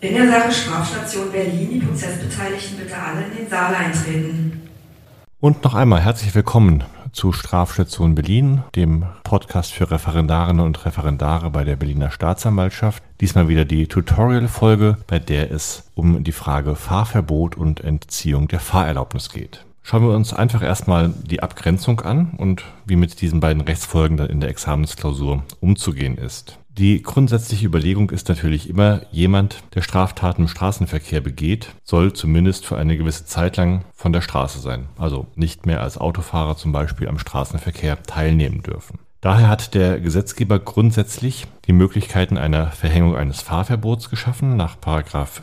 In der Sache Strafstation Berlin die Prozessbeteiligten bitte alle in den Saal eintreten. Und noch einmal herzlich willkommen zu Strafstation Berlin, dem Podcast für Referendarinnen und Referendare bei der Berliner Staatsanwaltschaft. Diesmal wieder die Tutorial-Folge, bei der es um die Frage Fahrverbot und Entziehung der Fahrerlaubnis geht. Schauen wir uns einfach erstmal die Abgrenzung an und wie mit diesen beiden Rechtsfolgen dann in der Examensklausur umzugehen ist. Die grundsätzliche Überlegung ist natürlich immer, jemand, der Straftaten im Straßenverkehr begeht, soll zumindest für eine gewisse Zeit lang von der Straße sein. Also nicht mehr als Autofahrer zum Beispiel am Straßenverkehr teilnehmen dürfen. Daher hat der Gesetzgeber grundsätzlich die Möglichkeiten einer Verhängung eines Fahrverbots geschaffen nach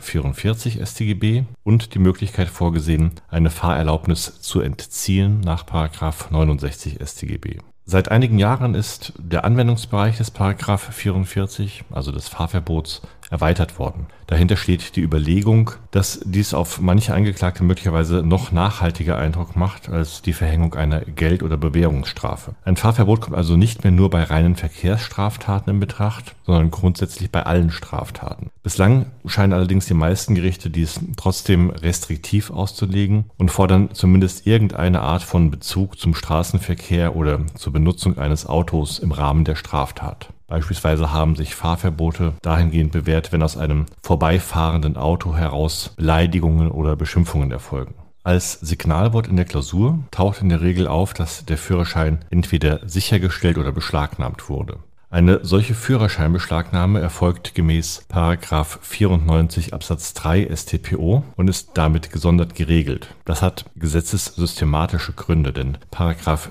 44 StGB und die Möglichkeit vorgesehen, eine Fahrerlaubnis zu entziehen nach 69 StGB. Seit einigen Jahren ist der Anwendungsbereich des Paragraph 44, also des Fahrverbots, erweitert worden. Dahinter steht die Überlegung, dass dies auf manche Angeklagte möglicherweise noch nachhaltiger Eindruck macht als die Verhängung einer Geld- oder Bewährungsstrafe. Ein Fahrverbot kommt also nicht mehr nur bei reinen Verkehrsstraftaten in Betracht, sondern grundsätzlich bei allen Straftaten. Bislang scheinen allerdings die meisten Gerichte dies trotzdem restriktiv auszulegen und fordern zumindest irgendeine Art von Bezug zum Straßenverkehr oder zur Benutzung eines Autos im Rahmen der Straftat. Beispielsweise haben sich Fahrverbote dahingehend bewährt, wenn aus einem vorbeifahrenden Auto heraus Beleidigungen oder Beschimpfungen erfolgen. Als Signalwort in der Klausur taucht in der Regel auf, dass der Führerschein entweder sichergestellt oder beschlagnahmt wurde. Eine solche Führerscheinbeschlagnahme erfolgt gemäß 94 Absatz 3 StPO und ist damit gesondert geregelt. Das hat gesetzessystematische Gründe, denn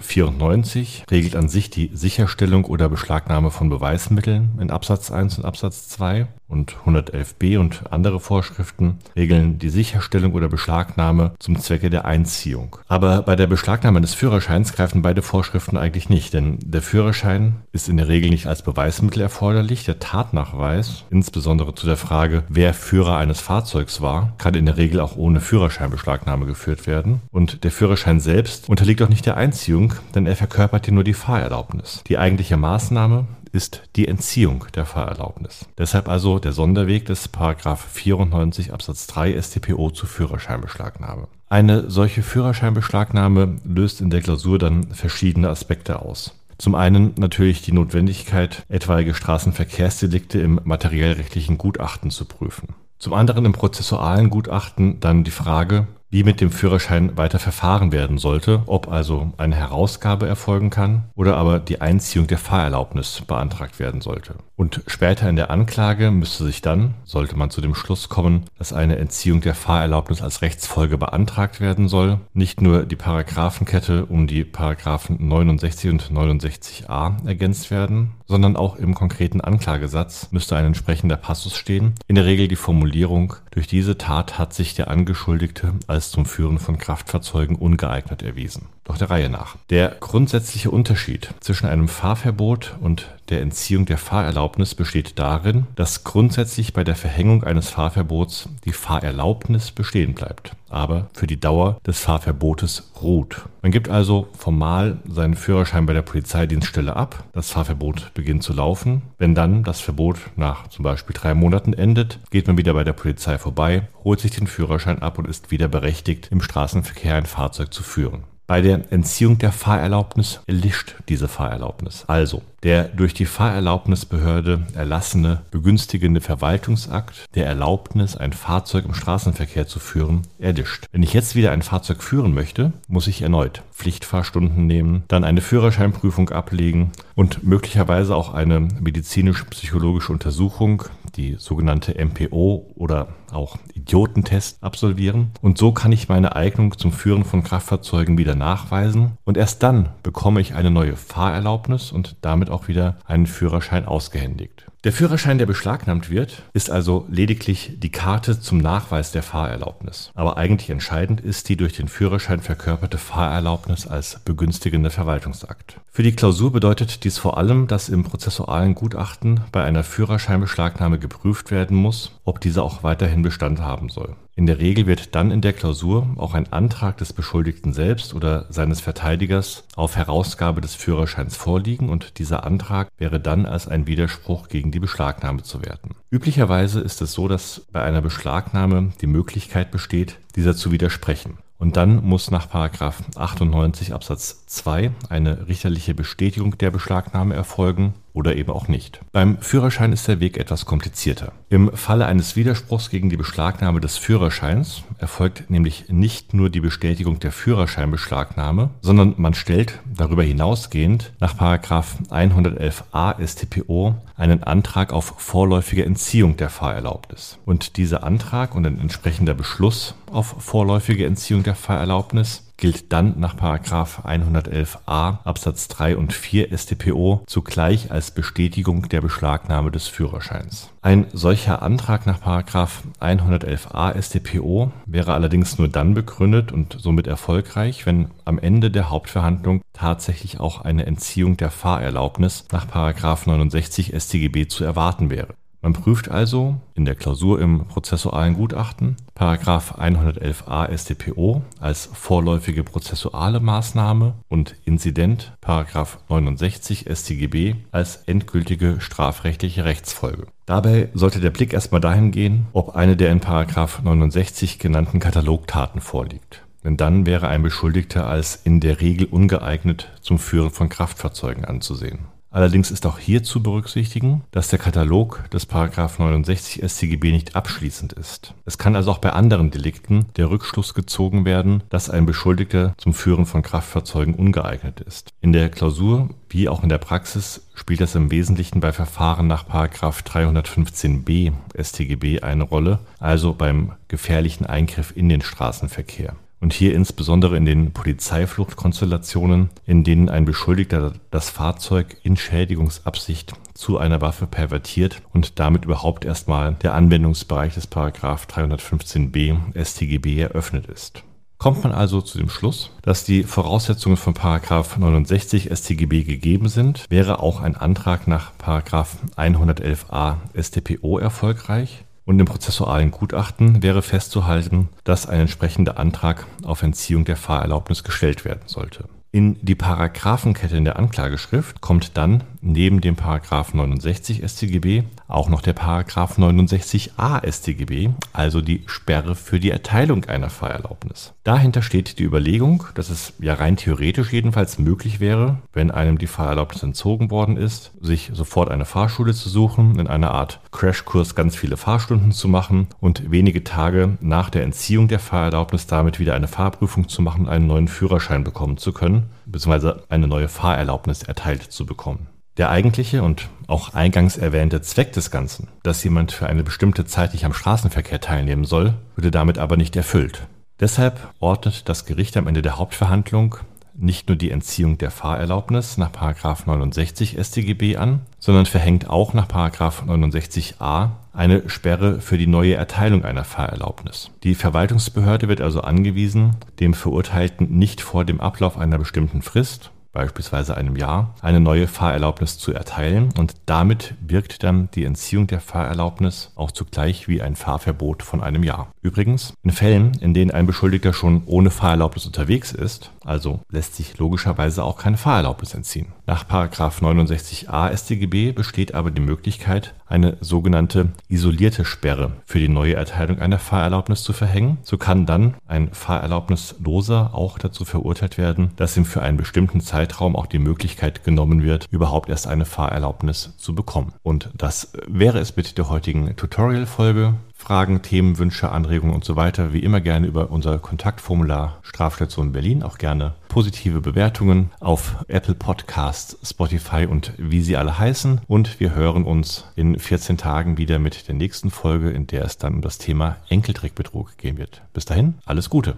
94 regelt an sich die Sicherstellung oder Beschlagnahme von Beweismitteln in Absatz 1 und Absatz 2 und 111b und andere Vorschriften regeln die Sicherstellung oder Beschlagnahme zum Zwecke der Einziehung. Aber bei der Beschlagnahme des Führerscheins greifen beide Vorschriften eigentlich nicht, denn der Führerschein ist in der Regel nicht als Beweismittel erforderlich. Der Tatnachweis, insbesondere zu der Frage, wer Führer eines Fahrzeugs war, kann in der Regel auch ohne Führerscheinbeschlagnahme geführt werden. Und der Führerschein selbst unterliegt auch nicht der Einziehung, denn er verkörpert hier nur die Fahrerlaubnis. Die eigentliche Maßnahme ist die Entziehung der Fahrerlaubnis. Deshalb also der Sonderweg des 94 Absatz 3 StPO zur Führerscheinbeschlagnahme. Eine solche Führerscheinbeschlagnahme löst in der Klausur dann verschiedene Aspekte aus. Zum einen natürlich die Notwendigkeit, etwaige Straßenverkehrsdelikte im materiellrechtlichen Gutachten zu prüfen. Zum anderen im prozessualen Gutachten dann die Frage, wie mit dem Führerschein weiter verfahren werden sollte, ob also eine Herausgabe erfolgen kann oder aber die Einziehung der Fahrerlaubnis beantragt werden sollte. Und später in der Anklage müsste sich dann, sollte man zu dem Schluss kommen, dass eine Entziehung der Fahrerlaubnis als Rechtsfolge beantragt werden soll, nicht nur die Paragraphenkette um die Paragraphen 69 und 69a ergänzt werden, sondern auch im konkreten Anklagesatz müsste ein entsprechender Passus stehen. In der Regel die Formulierung, durch diese Tat hat sich der Angeschuldigte als zum Führen von Kraftfahrzeugen ungeeignet erwiesen. Doch der Reihe nach. Der grundsätzliche Unterschied zwischen einem Fahrverbot und der Entziehung der Fahrerlaubnis besteht darin, dass grundsätzlich bei der Verhängung eines Fahrverbots die Fahrerlaubnis bestehen bleibt, aber für die Dauer des Fahrverbotes ruht. Man gibt also formal seinen Führerschein bei der Polizeidienststelle ab, das Fahrverbot beginnt zu laufen. Wenn dann das Verbot nach zum Beispiel drei Monaten endet, geht man wieder bei der Polizei vorbei, holt sich den Führerschein ab und ist wieder berechtigt, im Straßenverkehr ein Fahrzeug zu führen. Bei der Entziehung der Fahrerlaubnis erlischt diese Fahrerlaubnis. Also der durch die Fahrerlaubnisbehörde erlassene begünstigende Verwaltungsakt der Erlaubnis, ein Fahrzeug im Straßenverkehr zu führen, erlischt. Wenn ich jetzt wieder ein Fahrzeug führen möchte, muss ich erneut Pflichtfahrstunden nehmen, dann eine Führerscheinprüfung ablegen und möglicherweise auch eine medizinisch-psychologische Untersuchung, die sogenannte MPO oder auch Idiotentest absolvieren. Und so kann ich meine Eignung zum Führen von Kraftfahrzeugen wieder nachweisen und erst dann bekomme ich eine neue Fahrerlaubnis und damit auch wieder einen Führerschein ausgehändigt. Der Führerschein, der beschlagnahmt wird, ist also lediglich die Karte zum Nachweis der Fahrerlaubnis. Aber eigentlich entscheidend ist die durch den Führerschein verkörperte Fahrerlaubnis als begünstigender Verwaltungsakt. Für die Klausur bedeutet dies vor allem, dass im prozessualen Gutachten bei einer Führerscheinbeschlagnahme geprüft werden muss, ob diese auch weiterhin Bestand haben soll. In der Regel wird dann in der Klausur auch ein Antrag des Beschuldigten selbst oder seines Verteidigers auf Herausgabe des Führerscheins vorliegen und dieser Antrag wäre dann als ein Widerspruch gegen die Beschlagnahme zu werten. Üblicherweise ist es so, dass bei einer Beschlagnahme die Möglichkeit besteht, dieser zu widersprechen. Und dann muss nach 98 Absatz 2 eine richterliche Bestätigung der Beschlagnahme erfolgen oder eben auch nicht. Beim Führerschein ist der Weg etwas komplizierter. Im Falle eines Widerspruchs gegen die Beschlagnahme des Führerscheins erfolgt nämlich nicht nur die Bestätigung der Führerscheinbeschlagnahme, sondern man stellt darüber hinausgehend nach 111a StPO einen Antrag auf vorläufige Entziehung der Fahrerlaubnis. Und dieser Antrag und ein entsprechender Beschluss auf vorläufige Entziehung der Fahrerlaubnis gilt dann nach 111a Absatz 3 und 4 StPO zugleich als Bestätigung der Beschlagnahme des Führerscheins. Ein solcher Antrag nach 111a StPO wäre allerdings nur dann begründet und somit erfolgreich, wenn am Ende der Hauptverhandlung tatsächlich auch eine Entziehung der Fahrerlaubnis nach 69 StGB zu erwarten wäre. Man prüft also in der Klausur im prozessualen Gutachten Paragraph 111a StPO als vorläufige prozessuale Maßnahme und Inzident Paragraph 69 StGB als endgültige strafrechtliche Rechtsfolge. Dabei sollte der Blick erstmal dahin gehen, ob eine der in Paragraph 69 genannten Katalogtaten vorliegt. Denn dann wäre ein Beschuldigter als in der Regel ungeeignet zum Führen von Kraftfahrzeugen anzusehen. Allerdings ist auch hier zu berücksichtigen, dass der Katalog des 69 StGB nicht abschließend ist. Es kann also auch bei anderen Delikten der Rückschluss gezogen werden, dass ein Beschuldigter zum Führen von Kraftfahrzeugen ungeeignet ist. In der Klausur wie auch in der Praxis spielt das im Wesentlichen bei Verfahren nach 315b StGB eine Rolle, also beim gefährlichen Eingriff in den Straßenverkehr und hier insbesondere in den Polizeifluchtkonstellationen, in denen ein Beschuldigter das Fahrzeug in Schädigungsabsicht zu einer Waffe pervertiert und damit überhaupt erstmal der Anwendungsbereich des 315b StGB eröffnet ist. Kommt man also zu dem Schluss, dass die Voraussetzungen von 69 StGB gegeben sind, wäre auch ein Antrag nach 111a StPO erfolgreich und im prozessualen Gutachten wäre festzuhalten, dass ein entsprechender Antrag auf Entziehung der Fahrerlaubnis gestellt werden sollte. In die Paragraphenkette in der Anklageschrift kommt dann neben dem Paragraph 69 StGB auch noch der Paragraph 69a StGB, also die Sperre für die Erteilung einer Fahrerlaubnis. Dahinter steht die Überlegung, dass es ja rein theoretisch jedenfalls möglich wäre, wenn einem die Fahrerlaubnis entzogen worden ist, sich sofort eine Fahrschule zu suchen, in einer Art Crashkurs ganz viele Fahrstunden zu machen und wenige Tage nach der Entziehung der Fahrerlaubnis damit wieder eine Fahrprüfung zu machen und einen neuen Führerschein bekommen zu können, beziehungsweise eine neue Fahrerlaubnis erteilt zu bekommen. Der eigentliche und auch eingangs erwähnte Zweck des Ganzen, dass jemand für eine bestimmte Zeit nicht am Straßenverkehr teilnehmen soll, würde damit aber nicht erfüllt. Deshalb ordnet das Gericht am Ende der Hauptverhandlung nicht nur die Entziehung der Fahrerlaubnis nach 69 StGB an, sondern verhängt auch nach 69a eine Sperre für die neue Erteilung einer Fahrerlaubnis. Die Verwaltungsbehörde wird also angewiesen, dem Verurteilten nicht vor dem Ablauf einer bestimmten Frist beispielsweise einem Jahr, eine neue Fahrerlaubnis zu erteilen und damit wirkt dann die Entziehung der Fahrerlaubnis auch zugleich wie ein Fahrverbot von einem Jahr. Übrigens, in Fällen, in denen ein Beschuldigter schon ohne Fahrerlaubnis unterwegs ist, also lässt sich logischerweise auch keine Fahrerlaubnis entziehen. Nach 69a StGB besteht aber die Möglichkeit, eine sogenannte isolierte Sperre für die neue Erteilung einer Fahrerlaubnis zu verhängen. So kann dann ein Fahrerlaubnisloser auch dazu verurteilt werden, dass ihm für einen bestimmten Zeitraum auch die Möglichkeit genommen wird, überhaupt erst eine Fahrerlaubnis zu bekommen. Und das wäre es mit der heutigen Tutorial-Folge. Fragen, Themen, Wünsche, Anregungen und so weiter, wie immer gerne über unser Kontaktformular Strafstation Berlin, auch gerne positive Bewertungen auf Apple Podcasts, Spotify und wie sie alle heißen. Und wir hören uns in 14 Tagen wieder mit der nächsten Folge, in der es dann um das Thema Enkeltrickbetrug gehen wird. Bis dahin, alles Gute.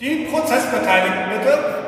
Die Prozessbeteiligten bitte.